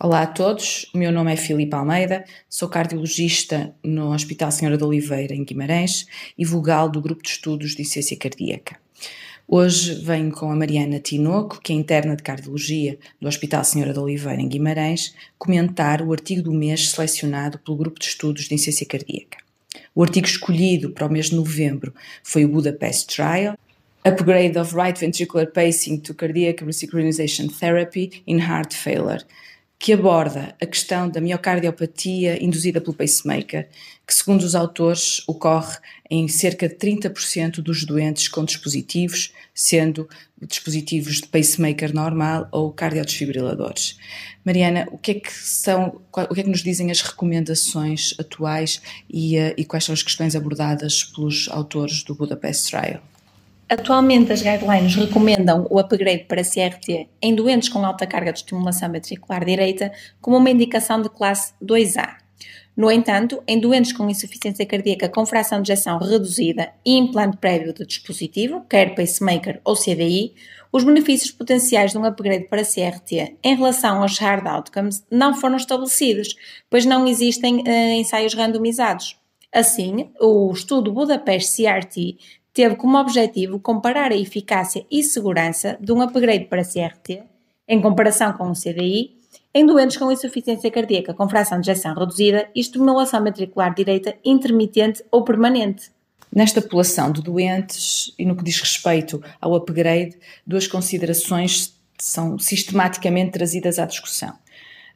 Olá a todos, o meu nome é Filipe Almeida, sou cardiologista no Hospital Senhora de Oliveira, em Guimarães, e vogal do Grupo de Estudos de Ciência Cardíaca. Hoje venho com a Mariana Tinoco, que é interna de cardiologia do Hospital Senhora de Oliveira, em Guimarães, comentar o artigo do mês selecionado pelo Grupo de Estudos de Ciência Cardíaca. O artigo escolhido para o mês de novembro foi o Budapest Trial, Upgrade of Right Ventricular Pacing to Cardiac Resynchronization Therapy in Heart Failure, que aborda a questão da miocardiopatia induzida pelo pacemaker, que, segundo os autores, ocorre em cerca de 30% dos doentes com dispositivos, sendo dispositivos de pacemaker normal ou cardiodesfibriladores. Mariana, o que é que são, o que é que nos dizem as recomendações atuais e, eh, e quais são as questões abordadas pelos autores do Budapest Trial? Atualmente, as guidelines recomendam o upgrade para CRT em doentes com alta carga de estimulação ventricular direita como uma indicação de classe 2A. No entanto, em doentes com insuficiência cardíaca com fração de ejeção reduzida e implante prévio do dispositivo, quer pacemaker ou CDI, os benefícios potenciais de um upgrade para CRT em relação aos hard outcomes não foram estabelecidos, pois não existem uh, ensaios randomizados. Assim, o estudo Budapest CRT teve como objetivo comparar a eficácia e segurança de um upgrade para CRT, em comparação com um CDI, em doentes com insuficiência cardíaca com fração de ejeção reduzida e estimulação ventricular direita intermitente ou permanente. Nesta população de doentes e no que diz respeito ao upgrade, duas considerações são sistematicamente trazidas à discussão.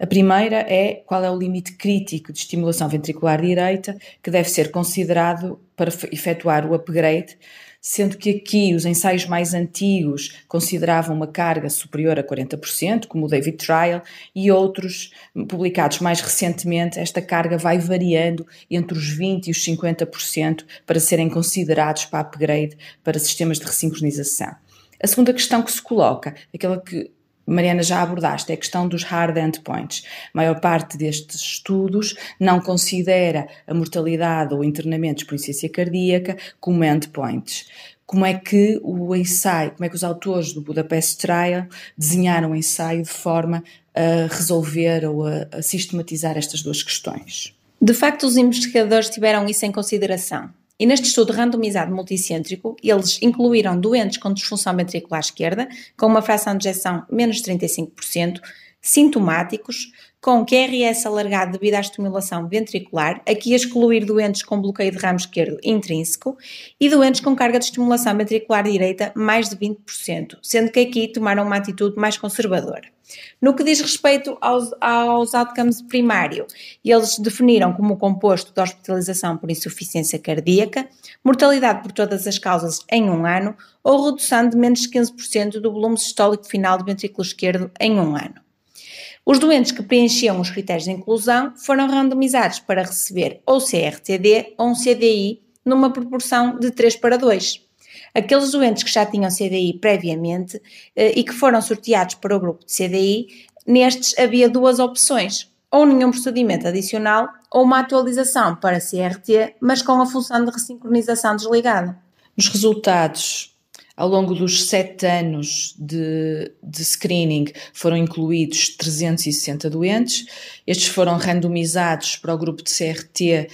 A primeira é qual é o limite crítico de estimulação ventricular direita que deve ser considerado para efetuar o upgrade, sendo que aqui os ensaios mais antigos consideravam uma carga superior a 40%, como o David Trial, e outros publicados mais recentemente, esta carga vai variando entre os 20% e os 50% para serem considerados para upgrade para sistemas de ressincronização. A segunda questão que se coloca, aquela que Mariana, já abordaste, é a questão dos hard endpoints. A maior parte destes estudos não considera a mortalidade ou internamentos por insuficiência cardíaca como endpoints. Como é que o ensaio, como é que os autores do Budapest Trial desenharam o ensaio de forma a resolver ou a, a sistematizar estas duas questões? De facto, os investigadores tiveram isso em consideração. E neste estudo randomizado multicêntrico, eles incluíram doentes com disfunção ventricular esquerda, com uma fração de ejeção menos de 35%, sintomáticos, com QRS alargado devido à estimulação ventricular, aqui excluir doentes com bloqueio de ramo esquerdo intrínseco, e doentes com carga de estimulação ventricular direita mais de 20%, sendo que aqui tomaram uma atitude mais conservadora. No que diz respeito aos, aos outcomes primário, eles definiram como composto de hospitalização por insuficiência cardíaca, mortalidade por todas as causas em um ano ou redução de menos de 15% do volume sistólico final do ventrículo esquerdo em um ano. Os doentes que preenchiam os critérios de inclusão foram randomizados para receber ou CRTD ou um CDI numa proporção de 3 para 2. Aqueles doentes que já tinham CDI previamente eh, e que foram sorteados para o grupo de CDI, nestes havia duas opções, ou nenhum procedimento adicional ou uma atualização para CRT, mas com a função de ressincronização desligada. Nos resultados ao longo dos sete anos de, de, screening foram incluídos 360 doentes. Estes foram randomizados para o grupo de CRT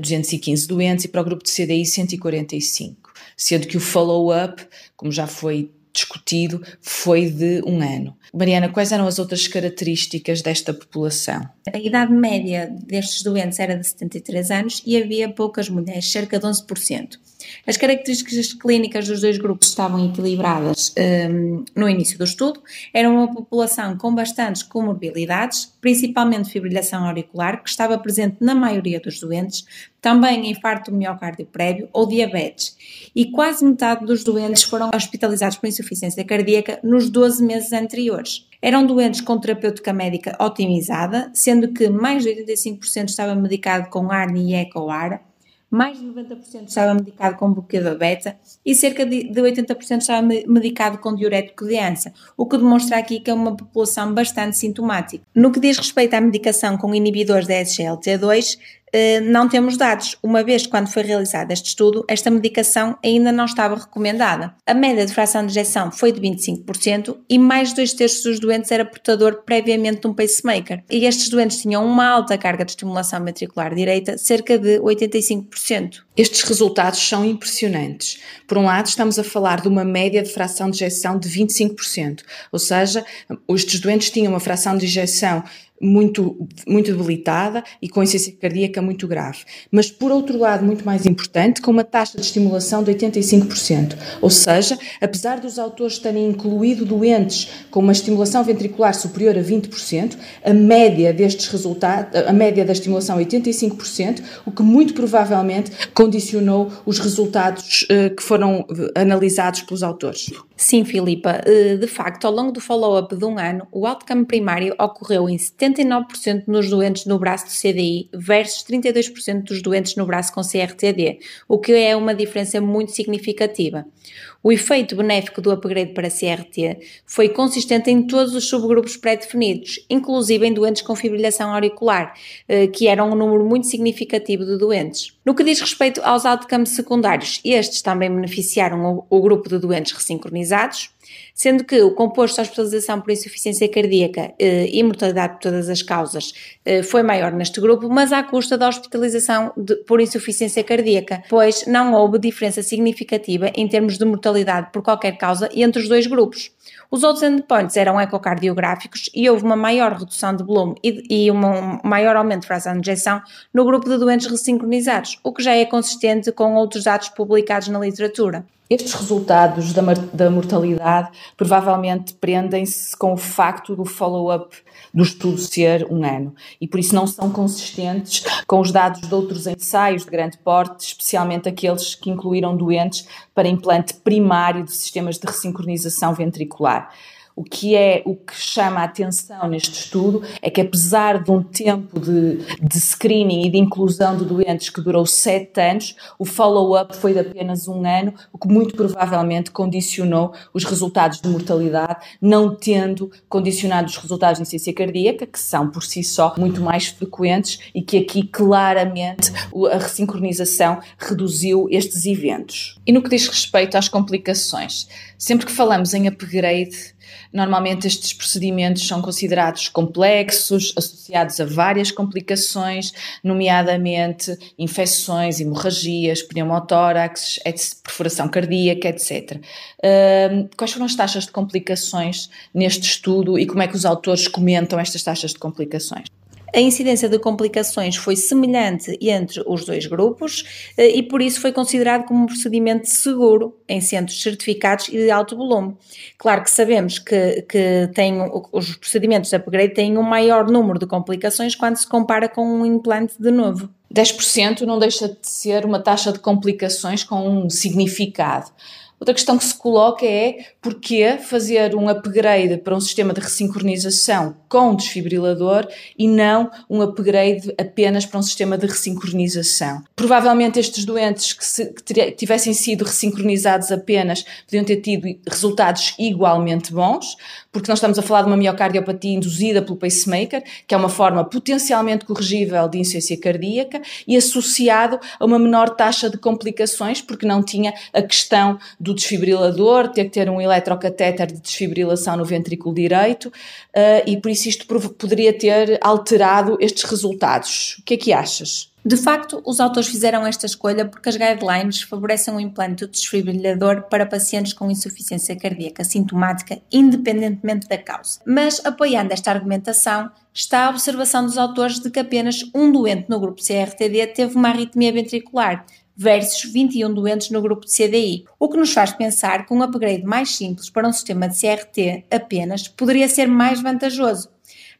215 doentes e para o grupo de CDI 145 sendo que o follow-up, como já foi discutido, foi de um ano. Mariana, quais eram as outras características desta população? A idade média destes doentes era de 73 anos e havia poucas mulheres, cerca de 11%. As características clínicas dos dois grupos estavam equilibradas um, no início do estudo. Era uma população com bastantes comorbilidades, principalmente fibrilação auricular, que estava presente na maioria dos doentes, também infarto miocárdio prévio ou diabetes. E quase metade dos doentes foram hospitalizados por insuficiência cardíaca nos 12 meses anteriores. Eram doentes com terapêutica médica otimizada, sendo que mais de 85% estava medicado com ARNI e ECO-AR, mais de 90% estava medicado com bloqueador beta e cerca de 80% estava medicado com diurético de ANSA, o que demonstra aqui que é uma população bastante sintomática. No que diz respeito à medicação com inibidores da SGLT2, eh, não temos dados, uma vez quando foi realizado este estudo, esta medicação ainda não estava recomendada. A média de fração de injeção foi de 25% e mais de dois terços dos doentes era portador previamente de um pacemaker. E estes doentes tinham uma alta carga de estimulação ventricular direita, cerca de 85%. Estes resultados são impressionantes. Por um lado, estamos a falar de uma média de fração de injeção de 25%, ou seja, estes doentes tinham uma fração de injeção muito, muito debilitada e com insuficiência cardíaca muito grave. Mas, por outro lado, muito mais importante, com uma taxa de estimulação de 85%. Ou seja, apesar dos autores terem incluído doentes com uma estimulação ventricular superior a 20%, a média destes resultados, a média da estimulação é 85%, o que muito provavelmente condicionou os resultados uh, que foram eh, analisados pelos autores. Sim, Filipa. Eh, de facto, ao longo do follow-up de um ano, o outcome primário ocorreu em 79% nos doentes no braço de CDI versus 32% dos doentes no braço com CRTD, o que é uma diferença muito significativa. O efeito benéfico do upgrade para CRT foi consistente em todos os subgrupos pré-definidos, inclusive em doentes com fibrilação auricular, eh, que eram um número muito significativo de doentes. No que diz respeito aos outcomes secundários, estes também beneficiaram o, grupo de doentes ressincronizados, sendo que o composto de hospitalização por insuficiência cardíaca eh, e mortalidade por todas as causas eh, foi maior neste grupo, mas à custa da hospitalização por insuficiência cardíaca, pois não houve diferença significativa em termos de mortalidade por qualquer causa entre os dois grupos. Os outros endpoints eram ecocardiográficos e houve uma maior redução de volume e, e um maior aumento de fração de injeção no grupo de doentes ressincronizados, o que já é consistente com outros dados publicados na literatura. Estes resultados da, da mortalidade provavelmente prendem-se com o facto do follow-up do estudo ser um ano e por isso não são consistentes com os dados de outros ensaios de grande porte, especialmente aqueles que incluíram doentes para implante primário de sistemas de ressincronização ventricular. O que é o que chama a atenção neste estudo é que, apesar de um tempo de, de screening e de inclusão de doentes que durou sete anos, o follow-up foi de apenas um ano, o que muito provavelmente condicionou os resultados de mortalidade, não tendo condicionado os resultados de insuficiência cardíaca, que são por si só muito mais frequentes e que aqui claramente a ressincronização reduziu estes eventos. E no que diz respeito às complicações, sempre que falamos em upgrade, Normalmente estes procedimentos são considerados complexos, associados a várias complicações, nomeadamente infecções, hemorragias, pneumotórax, perfuração cardíaca, etc. Uh, quais foram as taxas de complicações neste estudo e como é que os autores comentam estas taxas de complicações? A incidência de complicações foi semelhante entre os dois grupos eh, e por isso foi considerado como um procedimento seguro em centros certificados e de alto volume. Claro que sabemos que, que tem, os procedimentos de upgrade têm um maior número de complicações quando se compara com um implante de novo. 10% não deixa de ser uma taxa de complicações com um significado. Outra questão que se coloca é porquê fazer um upgrade para um sistema de ressincronização com desfibrilador e não um upgrade apenas para um sistema de ressincronização. Provavelmente estes doentes que, se, que tivessem sido ressincronizados apenas podiam ter tido resultados igualmente bons, porque nós estamos a falar de uma miocardiopatia induzida pelo pacemaker, que é uma forma potencialmente corrigível de insuficiência cardíaca e associado a uma menor taxa de complicações, porque não tinha a questão do desfibrilador, ter que ter um eletrocatéter de desfibrilação no ventrículo direito, uh, e por isso isto poderia ter alterado estes resultados. O que é que achas? De facto, os autores fizeram esta escolha porque as guidelines favorecem o implante do desfibrilhador para pacientes com insuficiência cardíaca sintomática, independentemente da causa. Mas, apoiando esta argumentação, está a observação dos autores de que apenas um doente no grupo CRTD teve uma arritmia ventricular, versus 21 doentes no grupo de CDI, o que nos faz pensar que um upgrade mais simples para um sistema de CRT apenas poderia ser mais vantajoso.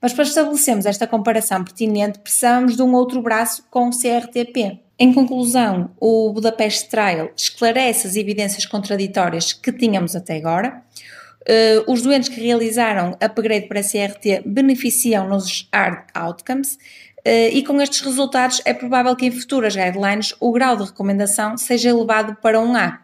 Mas para estabelecermos esta comparação pertinente, precisamos de um outro braço com o CRTP. Em conclusão, o Budapest Trial esclarece as evidências contraditórias que tínhamos até agora. Uh, os doentes que realizaram upgrade para CRT beneficiam nos hard outcomes, e com estes resultados é provável que em futuras guidelines o grau de recomendação seja elevado para um A.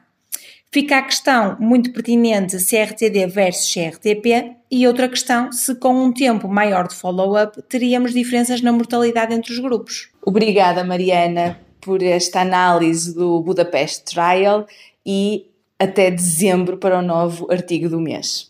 Fica a questão muito pertinente CRTD versus CRTP e outra questão se com um tempo maior de follow-up teríamos diferenças na mortalidade entre os grupos. Obrigada, Mariana, por esta análise do Budapest Trial e até dezembro para o novo artigo do mês.